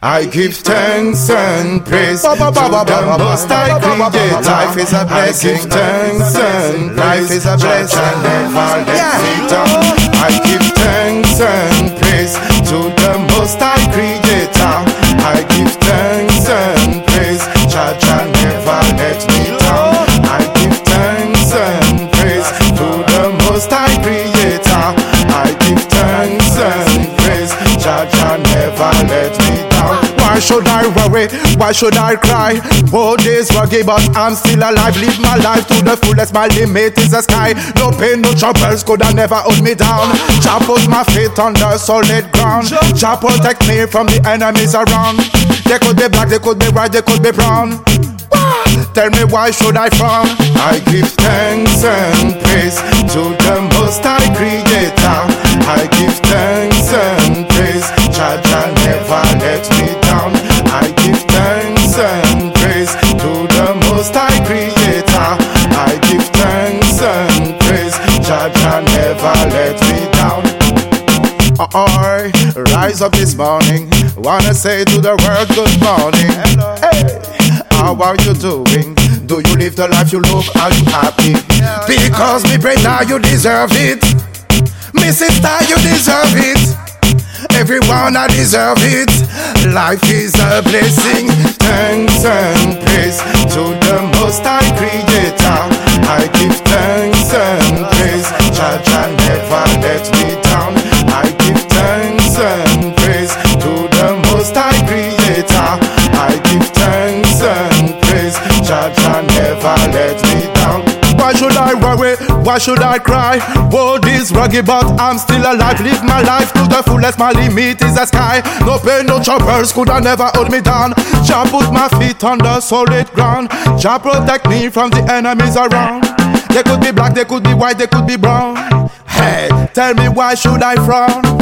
I give thanks and praise to the Most High Creator. Life is a blessing. I give thanks and praise. Life is a blessing. Never let me down. Should I worry? Why should I cry? Old days ruggy, but I'm still alive. Live my life to the fullest. My limit is the sky. No pain, no troubles could have never hold me down. Jah put my feet on the solid ground. Jah protect me from the enemies around. They could be black, they could be white, they could be brown. Tell me why should I frown? I give thanks and praise to the Most High Creator. I give thanks and praise. Jah Jah never Jah Jah never let me down. I rise up this morning. Wanna say to the world good morning. Hey, how are you doing? Do you live the life you love? Are you happy? Because me pray now you deserve it. Me sister, you deserve it. Everyone I deserve it. Life is a blessing. Thanks and praise to the Most High Creator. Never let me down. Why should I worry? Why should I cry? World is rugged, but I'm still alive. Live my life to the fullest. My limit is the sky. No pain, no troubles could have never hold me down. Jah put my feet on the solid ground. Jah protect me from the enemies around. They could be black, they could be white, they could be brown. Hey, tell me why should I frown?